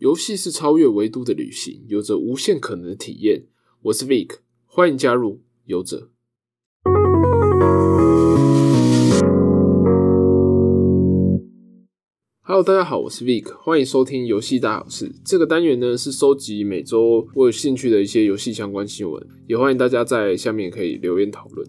游戏是超越维度的旅行，有着无限可能的体验。我是 Vic，欢迎加入游者。Hello，大家好，我是 Vic，欢迎收听游戏大好事。这个单元呢是收集每周我有兴趣的一些游戏相关新闻，也欢迎大家在下面可以留言讨论。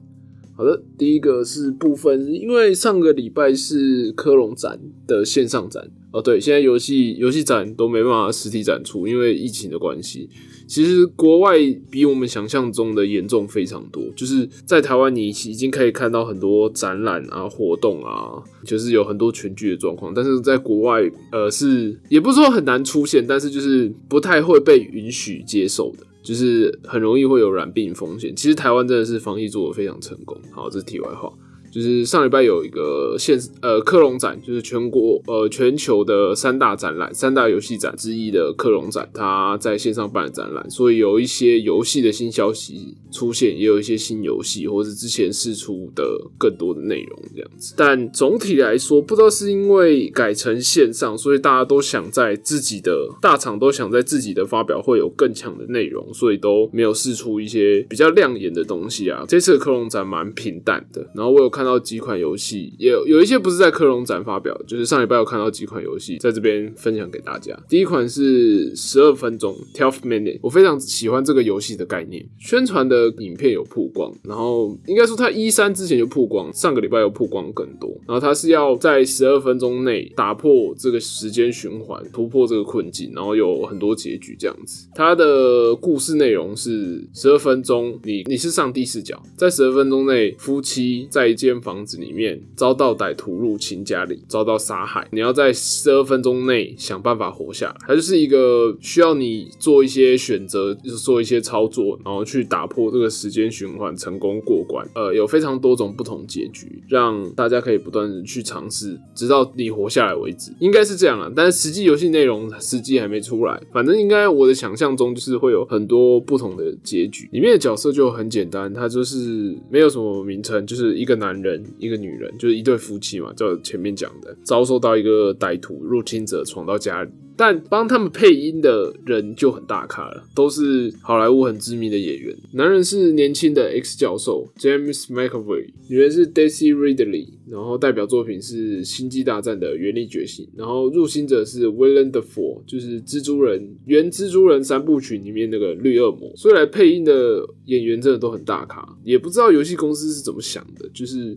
好的，第一个是部分，因为上个礼拜是科隆展的线上展。哦，对，现在游戏游戏展都没办法实体展出，因为疫情的关系。其实国外比我们想象中的严重非常多，就是在台湾你已经可以看到很多展览啊、活动啊，就是有很多全剧的状况。但是在国外，呃，是也不是说很难出现，但是就是不太会被允许接受的，就是很容易会有染病风险。其实台湾真的是防疫做的非常成功。好，这是题外话。就是上礼拜有一个现呃克隆展，就是全国呃全球的三大展览、三大游戏展之一的克隆展，它在线上办展览，所以有一些游戏的新消息出现，也有一些新游戏或是之前试出的更多的内容这样子。但总体来说，不知道是因为改成线上，所以大家都想在自己的大厂都想在自己的发表会有更强的内容，所以都没有试出一些比较亮眼的东西啊。这次的克隆展蛮平淡的，然后我有看。看到几款游戏，也有有一些不是在科隆展发表，就是上礼拜有看到几款游戏，在这边分享给大家。第一款是十二分钟 （Twelve Minute），我非常喜欢这个游戏的概念。宣传的影片有曝光，然后应该说它一三之前就曝光，上个礼拜有曝光更多。然后它是要在十二分钟内打破这个时间循环，突破这个困境，然后有很多结局这样子。它的故事内容是十二分钟，你你是上帝视角，在十二分钟内，夫妻在一间。房子里面遭到歹徒入侵家里，遭到杀害。你要在十二分钟内想办法活下来，它就是一个需要你做一些选择，就是做一些操作，然后去打破这个时间循环，成功过关。呃，有非常多种不同结局，让大家可以不断的去尝试，直到你活下来为止。应该是这样了，但是实际游戏内容实际还没出来。反正应该我的想象中就是会有很多不同的结局。里面的角色就很简单，他就是没有什么名称，就是一个男。人一个女人，就是一对夫妻嘛，就前面讲的，遭受到一个歹徒入侵者闯到家里。但帮他们配音的人就很大咖了，都是好莱坞很知名的演员。男人是年轻的 X 教授 James McAvoy，女人是 Daisy Ridley，然后代表作品是《星际大战》的原力觉醒，然后入侵者是 Willem Dafoe，就是蜘蛛人原蜘蛛人三部曲里面那个绿恶魔。所以来配音的演员真的都很大咖，也不知道游戏公司是怎么想的，就是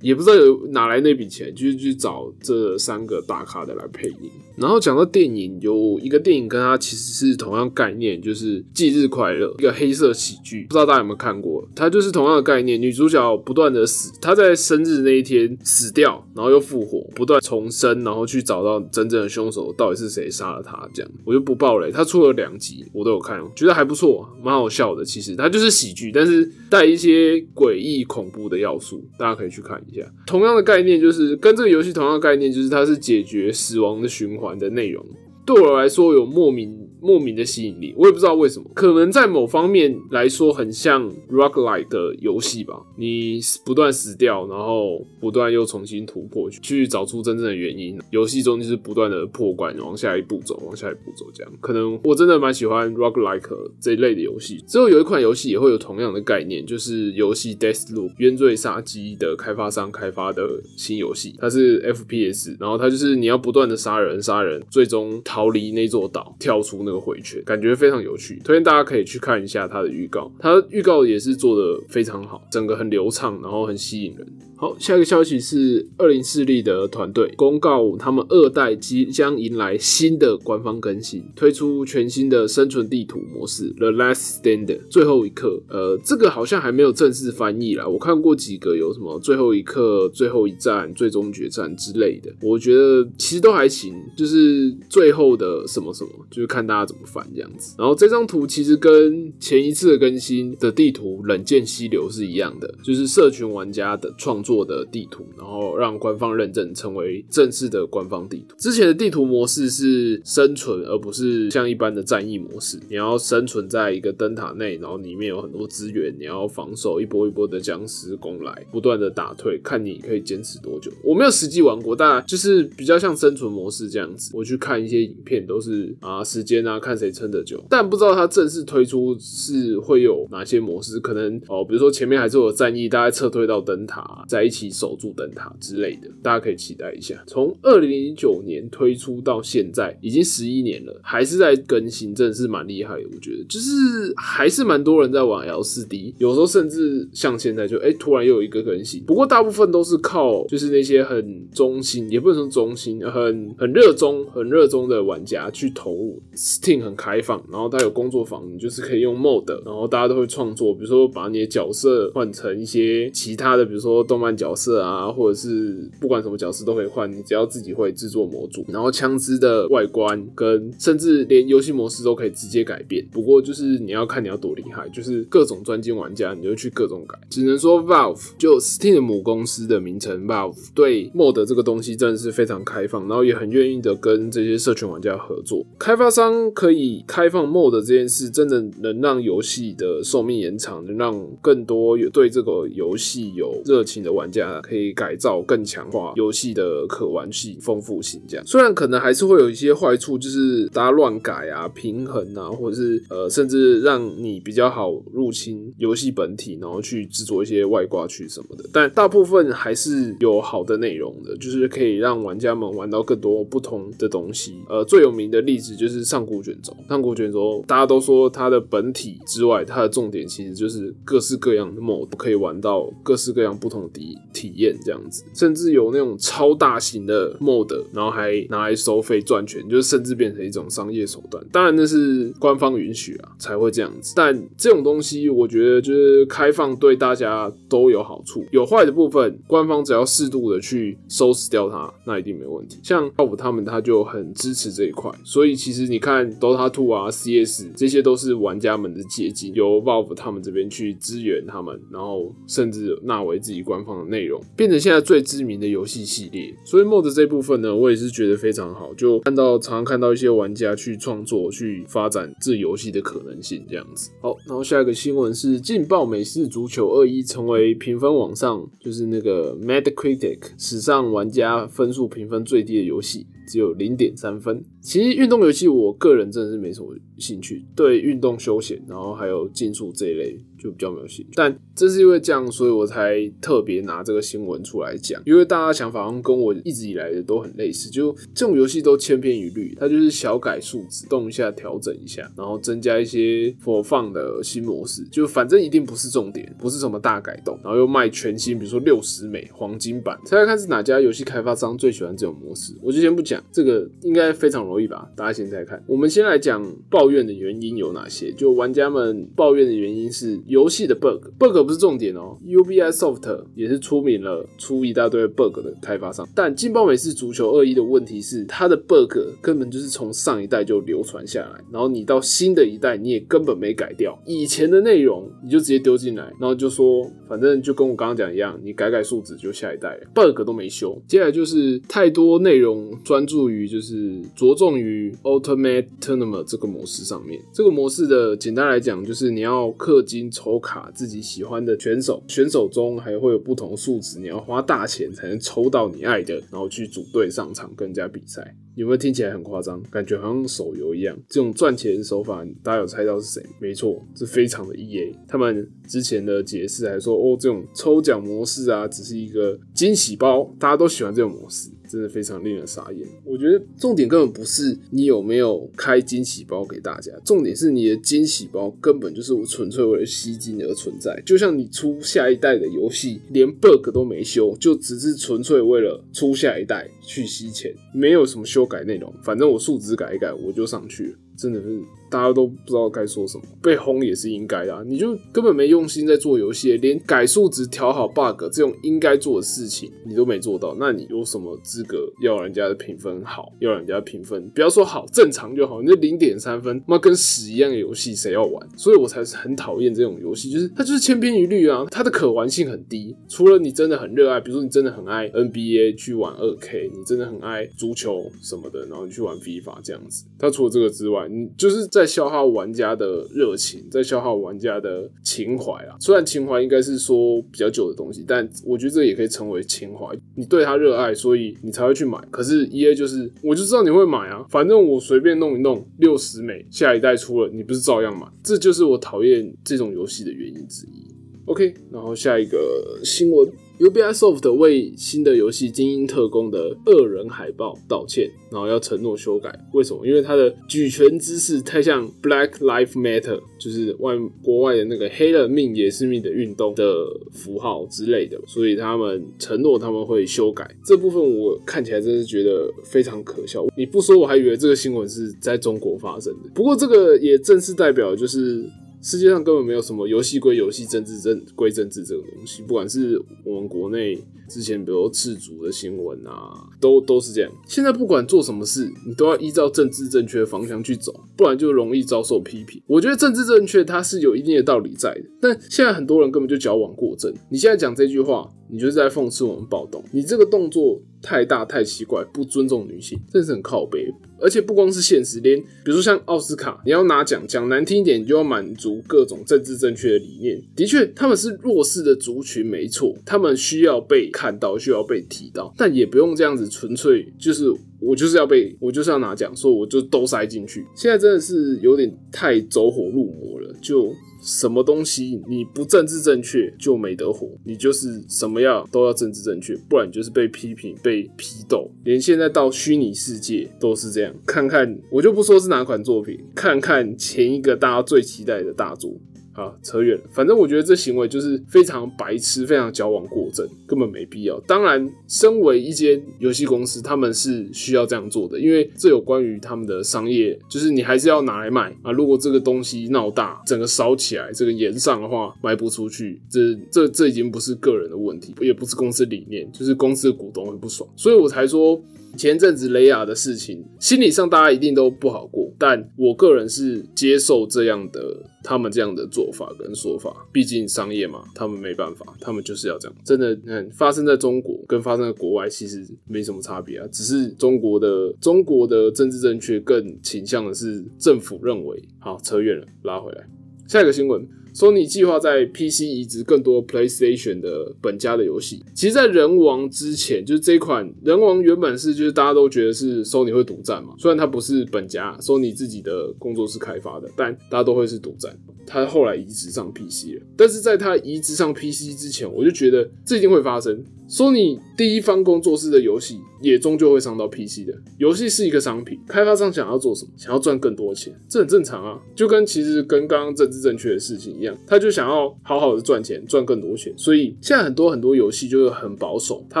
也不知道有哪来那笔钱，就是去找这三个大咖的来配音。然后讲到电影，有一个电影跟它其实是同样概念，就是《忌日快乐》，一个黑色喜剧，不知道大家有没有看过？它就是同样的概念，女主角不断的死，她在生日那一天死掉，然后又复活，不断重生，然后去找到真正的凶手到底是谁杀了她。这样我就不爆雷。它出了两集，我都有看，觉得还不错，蛮好笑的。其实它就是喜剧，但是带一些诡异恐怖的要素，大家可以去看一下。同样的概念就是跟这个游戏同样的概念，就是它是解决死亡的循环。的内容对我来说有莫名。莫名的吸引力，我也不知道为什么，可能在某方面来说很像 roguelike 的游戏吧。你不断死掉，然后不断又重新突破，去找出真正的原因。游戏中就是不断的破关，往下一步走，往下一步走，这样。可能我真的蛮喜欢 roguelike 这一类的游戏。之后有一款游戏也会有同样的概念，就是游戏 Death Loop 冤罪杀机的开发商开发的新游戏，它是 FPS，然后它就是你要不断的杀人，杀人，最终逃离那座岛，跳出。那个回圈感觉非常有趣，推荐大家可以去看一下它的预告，它预告也是做的非常好，整个很流畅，然后很吸引人。好，下一个消息是二零四力的团队公告，他们二代即将迎来新的官方更新，推出全新的生存地图模式 The Last Stand 最后一刻。呃，这个好像还没有正式翻译啦，我看过几个有什么最后一刻、最后一战、最终决战之类的，我觉得其实都还行，就是最后的什么什么，就是看大家怎么翻这样子。然后这张图其实跟前一次的更新的地图冷剑溪流是一样的，就是社群玩家的创。作的地图，然后让官方认证成为正式的官方地图。之前的地图模式是生存，而不是像一般的战役模式。你要生存在一个灯塔内，然后里面有很多资源，你要防守一波一波的僵尸攻来，不断的打退，看你可以坚持多久。我没有实际玩过，但就是比较像生存模式这样子。我去看一些影片，都是啊时间啊，看谁撑得久。但不知道它正式推出是会有哪些模式，可能哦，比如说前面还是有战役，大家撤退到灯塔，在一起守住灯塔之类的，大家可以期待一下。从二零零九年推出到现在，已经十一年了，还是在更新，真的是蛮厉害的。我觉得就是还是蛮多人在玩 L 四 D，有时候甚至像现在就哎，突然又有一个更新。不过大部分都是靠就是那些很忠心，也不能说忠心，很很热衷、很热衷的玩家去投入。Steam 很开放，然后它有工作坊，你就是可以用 Mod，然后大家都会创作，比如说把你的角色换成一些其他的，比如说动漫换角色啊，或者是不管什么角色都可以换，你只要自己会制作模组，然后枪支的外观跟甚至连游戏模式都可以直接改变。不过就是你要看你要多厉害，就是各种专精玩家，你就去各种改。只能说 Valve 就 Steam 母公司的名称 Valve 对 Mod 这个东西真的是非常开放，然后也很愿意的跟这些社群玩家合作。开发商可以开放 Mod 这件事，真的能让游戏的寿命延长，能让更多有对这个游戏有热情的玩家可以改造、更强化游戏的可玩性、丰富性。这样虽然可能还是会有一些坏处，就是大家乱改啊、平衡啊，或者是呃，甚至让你比较好入侵游戏本体，然后去制作一些外挂区什么的。但大部分还是有好的内容的，就是可以让玩家们玩到更多不同的东西。呃，最有名的例子就是上古卷轴。上古卷轴大家都说它的本体之外，它的重点其实就是各式各样的 mod 可以玩到各式各样不同的体验这样子，甚至有那种超大型的 mod，然后还拿来收费赚钱，就是甚至变成一种商业手段。当然那是官方允许啊才会这样子，但这种东西我觉得就是开放对大家都有好处，有坏的部分，官方只要适度的去收拾掉它，那一定没问题。像暴雪他们他就很支持这一块，所以其实你看 Dota Two 啊、CS 这些都是玩家们的结晶，由 Valve 他们这边去支援他们，然后甚至纳为自己官方的内容，变成现在最知名的游戏系列。所以 Mod 这部分呢，我也是觉得非常好，就看到常常看到一些玩家去创作、去发展这游戏的可能性这样子。好，然后下一个新闻是劲爆美式足球二一成为评分网上就是那个 Metacritic 史上玩家分数评分最低的游戏。只有零点三分。其实运动游戏，我个人真的是没什么兴趣。对运动休闲，然后还有竞速这一类，就比较没有兴趣。但正是因为这样，所以我才特别拿这个新闻出来讲。因为大家想法好像跟我一直以来的都很类似，就这种游戏都千篇一律，它就是小改数值，动一下调整一下，然后增加一些播放的新模式，就反正一定不是重点，不是什么大改动，然后又卖全新，比如说六十美黄金版。猜猜看是哪家游戏开发商最喜欢这种模式？我就先不讲。这个应该非常容易吧？大家现在看，我们先来讲抱怨的原因有哪些。就玩家们抱怨的原因是游戏的 bug，bug 不是重点哦。Ubisoft 也是出名了出一大堆 bug 的开发商，但劲爆美式足球二一的问题是它的 bug 根本就是从上一代就流传下来，然后你到新的一代你也根本没改掉以前的内容，你就直接丢进来，然后就说反正就跟我刚刚讲一样，你改改数值就下一代了，bug 都没修。接下来就是太多内容专注于就是着重于 Ultimate Tournament 这个模式上面。这个模式的简单来讲，就是你要氪金抽卡自己喜欢的选手，选手中还会有不同数值，你要花大钱才能抽到你爱的，然后去组队上场跟人家比赛。有没有听起来很夸张？感觉好像手游一样。这种赚钱手法，大家有猜到是谁？没错，是非常的 EA。他们之前的解释还说，哦，这种抽奖模式啊，只是一个惊喜包，大家都喜欢这种模式。真的非常令人傻眼。我觉得重点根本不是你有没有开惊喜包给大家，重点是你的惊喜包根本就是我纯粹为了吸金而存在。就像你出下一代的游戏，连 bug 都没修，就只是纯粹为了出下一代去吸钱，没有什么修改内容。反正我数值改一改，我就上去了。真的是。大家都不知道该说什么，被轰也是应该的。你就根本没用心在做游戏，连改数值、调好 bug 这种应该做的事情你都没做到，那你有什么资格要人家的评分好？要人家评分，不要说好，正常就好。你这零点三分，妈跟屎一样的游戏，谁要玩？所以我才是很讨厌这种游戏，就是它就是千篇一律啊，它的可玩性很低。除了你真的很热爱，比如说你真的很爱 NBA 去玩二 K，你真的很爱足球什么的，然后你去玩 FIFA 这样子。它除了这个之外，你就是在消耗玩家的热情，在消耗玩家的情怀啊。虽然情怀应该是说比较久的东西，但我觉得这也可以称为情怀。你对它热爱，所以你才会去买。可是 E A 就是，我就知道你会买啊，反正我随便弄一弄，六十美，下一代出了，你不是照样买？这就是我讨厌这种游戏的原因之一。OK，然后下一个新闻。Ubisoft 为新的游戏《精英特工》的恶人海报道歉，然后要承诺修改。为什么？因为他的举拳姿势太像 Black Lives Matter，就是外国外的那个黑人命也是命的运动的符号之类的，所以他们承诺他们会修改这部分。我看起来真是觉得非常可笑。你不说，我还以为这个新闻是在中国发生的。不过这个也正是代表，就是。世界上根本没有什么游戏归游戏，政治政归政治这个东西。不管是我们国内之前，比如赤足的新闻啊，都都是这样。现在不管做什么事，你都要依照政治正确的方向去走，不然就容易遭受批评。我觉得政治正确它是有一定的道理在的，但现在很多人根本就矫枉过正。你现在讲这句话。你就是在讽刺我们暴动，你这个动作太大太奇怪，不尊重女性，真是很靠背。而且不光是现实，连比如说像奥斯卡，你要拿奖，讲难听一点，你就要满足各种政治正确的理念。的确，他们是弱势的族群，没错，他们需要被看到，需要被提到，但也不用这样子，纯粹就是我就是要被，我就是要拿奖，所以我就都塞进去。现在真的是有点太走火入魔了，就。什么东西你不政治正确就没得活，你就是什么样都要政治正确，不然就是被批评、被批斗。连现在到虚拟世界都是这样。看看我就不说是哪款作品，看看前一个大家最期待的大作。啊，扯远了。反正我觉得这行为就是非常白痴，非常矫枉过正，根本没必要。当然，身为一间游戏公司，他们是需要这样做的，因为这有关于他们的商业，就是你还是要拿来卖啊。如果这个东西闹大，整个烧起来，这个延上的话卖不出去，这这这已经不是个人的问题，也不是公司理念，就是公司的股东会不爽，所以我才说。前阵子雷亚的事情，心理上大家一定都不好过，但我个人是接受这样的他们这样的做法跟说法，毕竟商业嘛，他们没办法，他们就是要这样。真的，嗯，发生在中国跟发生在国外其实没什么差别啊，只是中国的中国的政治正确更倾向的是政府认为。好，扯远了，拉回来，下一个新闻。Sony 计划在 PC 移植更多 PlayStation 的本家的游戏。其实，在人王之前，就是这款人王原本是就是大家都觉得是 Sony 会独占嘛。虽然它不是本家，Sony 自己的工作室开发的，但大家都会是独占。他后来移植上 PC 了，但是在他移植上 PC 之前，我就觉得这一定会发生。Sony 第一方工作室的游戏也终究会上到 PC 的。游戏是一个商品，开发商想要做什么？想要赚更多钱，这很正常啊。就跟其实跟刚刚政治正确的事情一样，他就想要好好的赚钱，赚更多钱。所以现在很多很多游戏就是很保守，他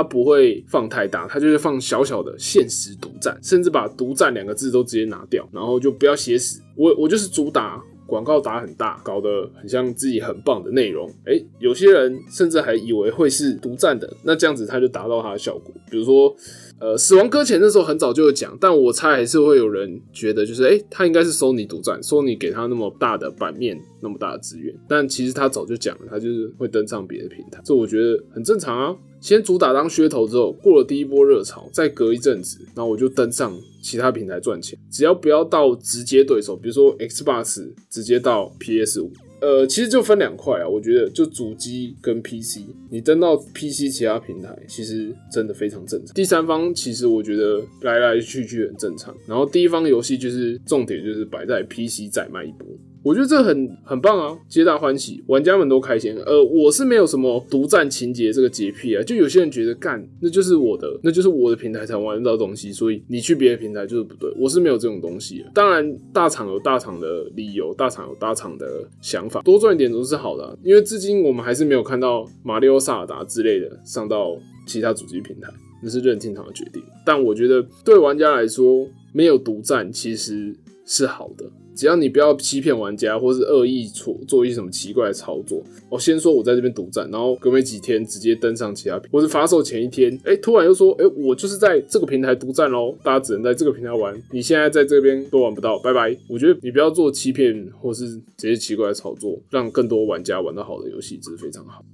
不会放太大，他就是放小小的现实独占，甚至把独占两个字都直接拿掉，然后就不要写死我，我就是主打。广告打很大，搞得很像自己很棒的内容。哎，有些人甚至还以为会是独占的，那这样子他就达到他的效果。比如说，呃，死亡搁浅那时候很早就有讲，但我猜还是会有人觉得，就是哎，他应该是索尼独占索尼给他那么大的版面，那么大的资源。但其实他早就讲了，他就是会登上别的平台，这我觉得很正常啊。先主打当噱头之后，过了第一波热潮，再隔一阵子，然后我就登上其他平台赚钱。只要不要到直接对手，比如说 Xbox 直接到 PS 五，呃，其实就分两块啊。我觉得就主机跟 PC，你登到 PC 其他平台，其实真的非常正常。第三方其实我觉得来来去去很正常。然后第一方游戏就是重点，就是摆在 PC 再卖一波。我觉得这很很棒啊，皆大欢喜，玩家们都开心。呃，我是没有什么独占情节这个洁癖啊，就有些人觉得干，那就是我的，那就是我的平台才玩得到东西，所以你去别的平台就是不对。我是没有这种东西。当然，大厂有大厂的理由，大厂有大厂的想法，多赚一点都是好的。因为至今我们还是没有看到马里奥萨尔达之类的上到其他主机平台，那是任天堂的决定。但我觉得对玩家来说，没有独占其实是好的。只要你不要欺骗玩家，或是恶意做做一些什么奇怪的操作，我先说我在这边独占，然后隔没几天直接登上其他平，或是发售前一天，哎，突然又说，哎，我就是在这个平台独占喽，大家只能在这个平台玩，你现在在这边都玩不到，拜拜。我觉得你不要做欺骗或是这些奇怪的操作，让更多玩家玩到好的游戏，这是非常好。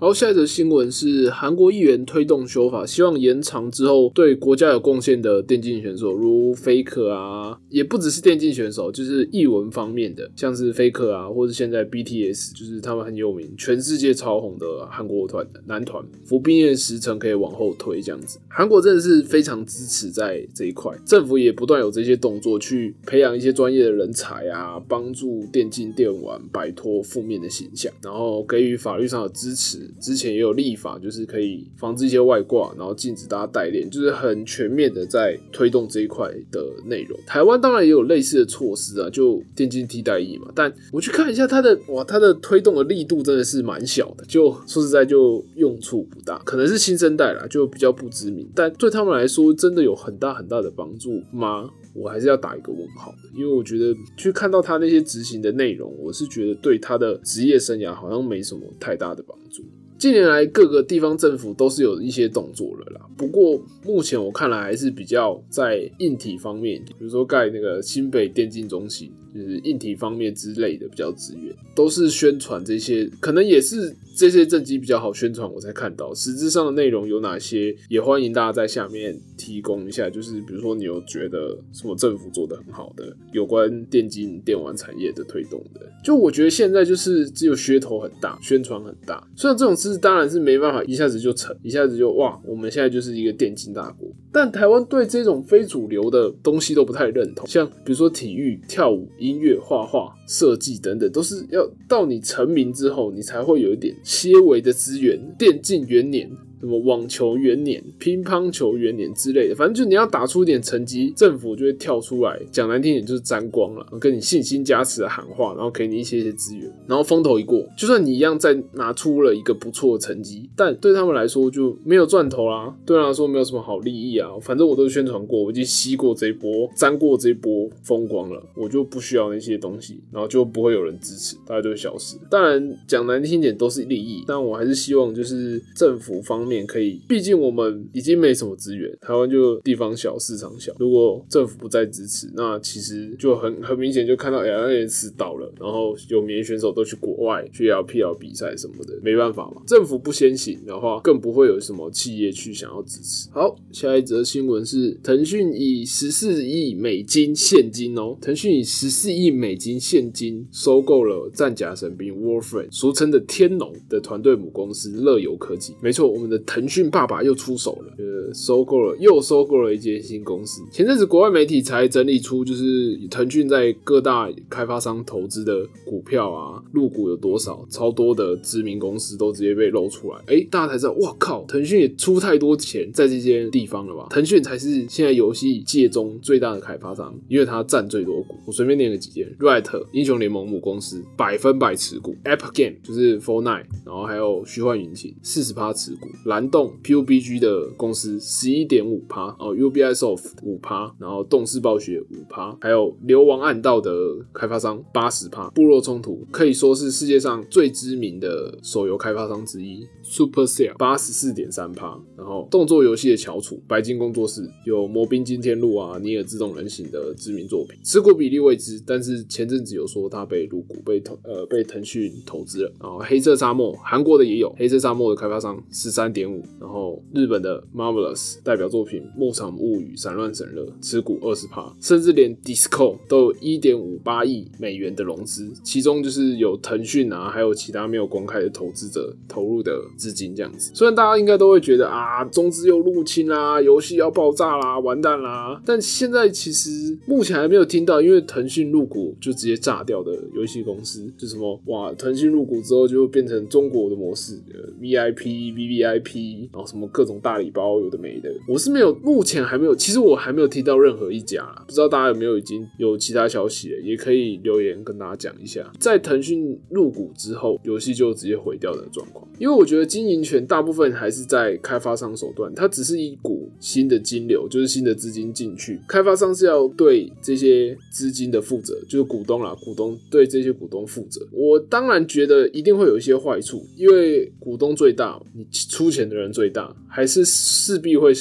然后，下一则新闻是韩国议员推动修法，希望延长之后对国家有贡献的电竞选手，如 Faker 啊，也不只是电竞选手，就是艺文方面的，像是 Faker 啊，或者现在 BTS，就是他们很有名，全世界超红的韩国团男团，服兵役时程可以往后推，这样子。韩国真的是非常支持在这一块，政府也不断有这些动作去培养一些专业的人才啊，帮助电竞电玩摆脱负面的形象，然后给予法律上的支持。之前也有立法，就是可以防止一些外挂，然后禁止大家代练，就是很全面的在推动这一块的内容。台湾当然也有类似的措施啊，就电竞替代役嘛。但我去看一下它的，哇，它的推动的力度真的是蛮小的，就说实在就用处不大，可能是新生代啦，就比较不知名。但对他们来说，真的有很大很大的帮助吗？我还是要打一个问号的，因为我觉得去看到他那些执行的内容，我是觉得对他的职业生涯好像没什么太大的帮助。近年来，各个地方政府都是有一些动作了啦。不过目前我看来还是比较在硬体方面，比如说盖那个新北电竞中心。就是硬体方面之类的比较资源，都是宣传这些，可能也是这些政绩比较好宣传，我才看到实质上的内容有哪些，也欢迎大家在下面提供一下。就是比如说你有觉得什么政府做的很好的，有关电竞电玩产业的推动的，就我觉得现在就是只有噱头很大，宣传很大。虽然这种事当然是没办法一下子就成，一下子就哇，我们现在就是一个电竞大国。但台湾对这种非主流的东西都不太认同，像比如说体育、跳舞。音乐、画画、设计等等，都是要到你成名之后，你才会有一点些微的资源。电竞元年。什么网球元年、乒乓球元年之类的，反正就你要打出一点成绩，政府就会跳出来，讲难听点就是沾光了，跟你信心加持的喊话，然后给你一些些资源，然后风头一过，就算你一样再拿出了一个不错的成绩，但对他们来说就没有赚头啦，对他来说没有什么好利益啊。反正我都宣传过，我已经吸过这一波，沾过这一波风光了，我就不需要那些东西，然后就不会有人支持，大家就会消失。当然讲难听点都是利益，但我还是希望就是政府方。面可以，毕竟我们已经没什么资源，台湾就地方小，市场小。如果政府不再支持，那其实就很很明显就看到 L N S 倒了，然后有名选手都去国外去 L P L 比赛什么的，没办法嘛。政府不先行的话，更不会有什么企业去想要支持。好，下一则新闻是腾讯以十四亿美金现金哦，腾讯以十四亿美金现金收购了战甲神兵 Warframe，俗称的天龙的团队母公司乐游科技。没错，我们的。腾讯爸爸又出手了，呃，收购了，又收购了一间新公司。前阵子国外媒体才整理出，就是腾讯在各大开发商投资的股票啊，入股有多少，超多的知名公司都直接被露出来。哎，大家才知道，哇靠，腾讯也出太多钱在这些地方了吧？腾讯才是现在游戏界中最大的开发商，因为它占最多股。我随便念个几间：Riot 英雄联盟母公司百分百持股；App Game 就是 f o r n i t e 然后还有虚幻引擎四十趴持股。蓝洞 PUBG 的公司十一点五趴哦，Ubisoft 五趴，然后动视暴雪五趴，还有流亡暗道的开发商八十趴，部落冲突可以说是世界上最知名的手游开发商之一，Supercell 八十四点三趴，然后动作游戏的翘楚白金工作室有魔兵惊天录啊，尼尔自动人形的知名作品，持股比例未知，但是前阵子有说他被入股，被投呃被腾讯投资了，然后黑色沙漠韩国的也有黑色沙漠的开发商十三点。点五，然后日本的 Marvelous 代表作品《牧场物语》散乱神乐持股二十趴，甚至连 Disco 都有一点五八亿美元的融资，其中就是有腾讯啊，还有其他没有公开的投资者投入的资金这样子。虽然大家应该都会觉得啊，中资又入侵啦，游戏要爆炸啦，完蛋啦，但现在其实目前还没有听到，因为腾讯入股就直接炸掉的游戏公司，就什么哇，腾讯入股之后就变成中国的模式，VIP、VVIP。然后什么各种大礼包，有的没的。我是没有，目前还没有，其实我还没有听到任何一家，不知道大家有没有已经有其他消息，也可以留言跟大家讲一下。在腾讯入股之后，游戏就直接毁掉的状况，因为我觉得经营权大部分还是在开发商手段，它只是一股新的金流，就是新的资金进去，开发商是要对这些资金的负责，就是股东啦，股东对这些股东负责。我当然觉得一定会有一些坏处，因为股东最大，你出钱的人最大，还是势必会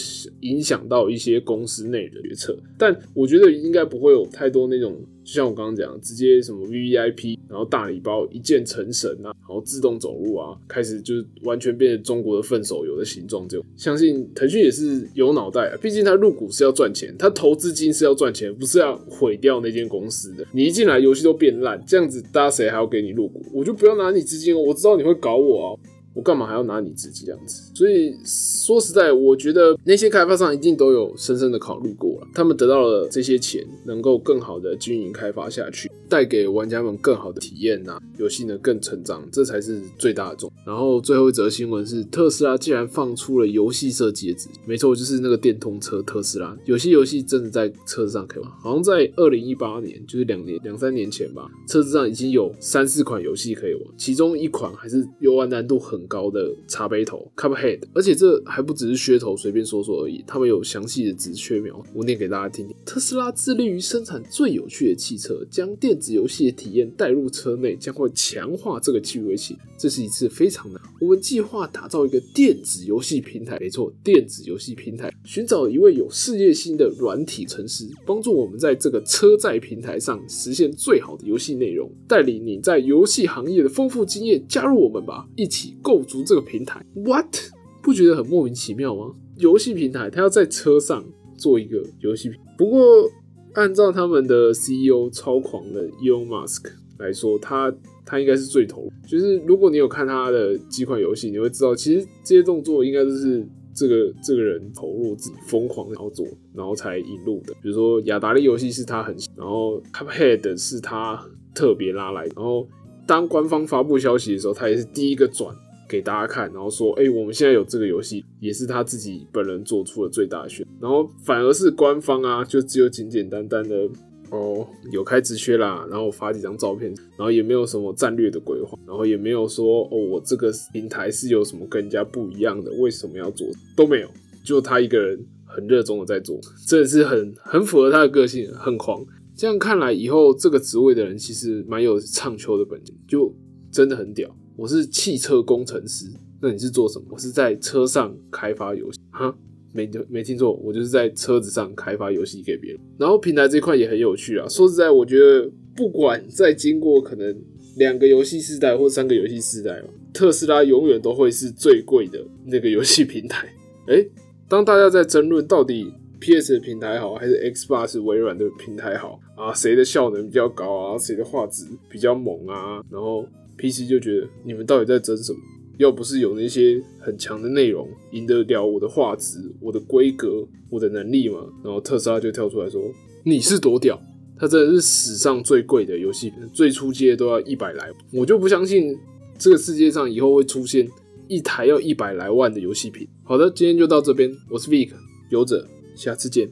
影响到一些公司内的决策。但我觉得应该不会有太多那种，就像我刚刚讲，直接什么 V V I P，然后大礼包一键成神啊，然后自动走路啊，开始就是完全变成中国的份手游的形状。这种相信腾讯也是有脑袋啊，毕竟他入股是要赚钱，他投资金是要赚钱，不是要毁掉那间公司的。你一进来游戏都变烂，这样子大家谁还要给你入股？我就不要拿你资金哦，我知道你会搞我啊。我干嘛还要拿你自己这样子？所以说实在，我觉得那些开发商一定都有深深的考虑过了。他们得到了这些钱，能够更好的经营开发下去，带给玩家们更好的体验呐，游戏呢更成长，这才是最大的重。然后最后一则新闻是，特斯拉竟然放出了游戏设计的纸，没错，就是那个电动车特斯拉。有些游戏真的在车子上可以玩，好像在二零一八年，就是两年两三年前吧，车子上已经有三四款游戏可以玩，其中一款还是游玩难度很。高的茶杯头 Cuphead，而且这还不只是噱头，随便说说而已。他们有详细的直缺描，我念给大家听听。特斯拉致力于生产最有趣的汽车，将电子游戏的体验带入车内，将会强化这个趣味性。这是一次非常难。我们计划打造一个电子游戏平台，没错，电子游戏平台，寻找一位有事业心的软体城市，帮助我们在这个车载平台上实现最好的游戏内容，带领你在游戏行业的丰富经验，加入我们吧，一起共构筑这个平台。What？不觉得很莫名其妙吗？游戏平台，他要在车上做一个游戏，不过按照他们的 CEO 超狂的 Elon Musk 来说，他。他应该是最投入，就是如果你有看他的几款游戏，你会知道，其实这些动作应该都是这个这个人投入自己疯狂的操作，然后才引入的。比如说雅达利游戏是他很，然后 Cuphead 是他特别拉来，然后当官方发布消息的时候，他也是第一个转给大家看，然后说，哎，我们现在有这个游戏，也是他自己本人做出的最大选，然后反而是官方啊，就只有简简单单的。哦，有开直缺啦，然后发几张照片，然后也没有什么战略的规划，然后也没有说哦，我这个平台是有什么跟人家不一样的，为什么要做都没有，就他一个人很热衷的在做，真的是很很符合他的个性，很狂。这样看来，以后这个职位的人其实蛮有唱秋的本钱，就真的很屌。我是汽车工程师，那你是做什么？我是在车上开发游戏，哈。没没听错，我就是在车子上开发游戏给别人。然后平台这块也很有趣啊。说实在，我觉得不管在经过可能两个游戏世代或三个游戏世代特斯拉永远都会是最贵的那个游戏平台。哎，当大家在争论到底 PS 的平台好还是 Xbox 微软的平台好啊，谁的效能比较高啊，谁的画质比较猛啊，然后 PC 就觉得你们到底在争什么？要不是有那些很强的内容赢得了我的画质、我的规格、我的能力嘛，然后特斯拉就跳出来说：“你是多屌！它真的是史上最贵的游戏，最初阶都要一百来。我就不相信这个世界上以后会出现一台要一百来万的游戏品。”好的，今天就到这边，我是 Vic 游者，下次见。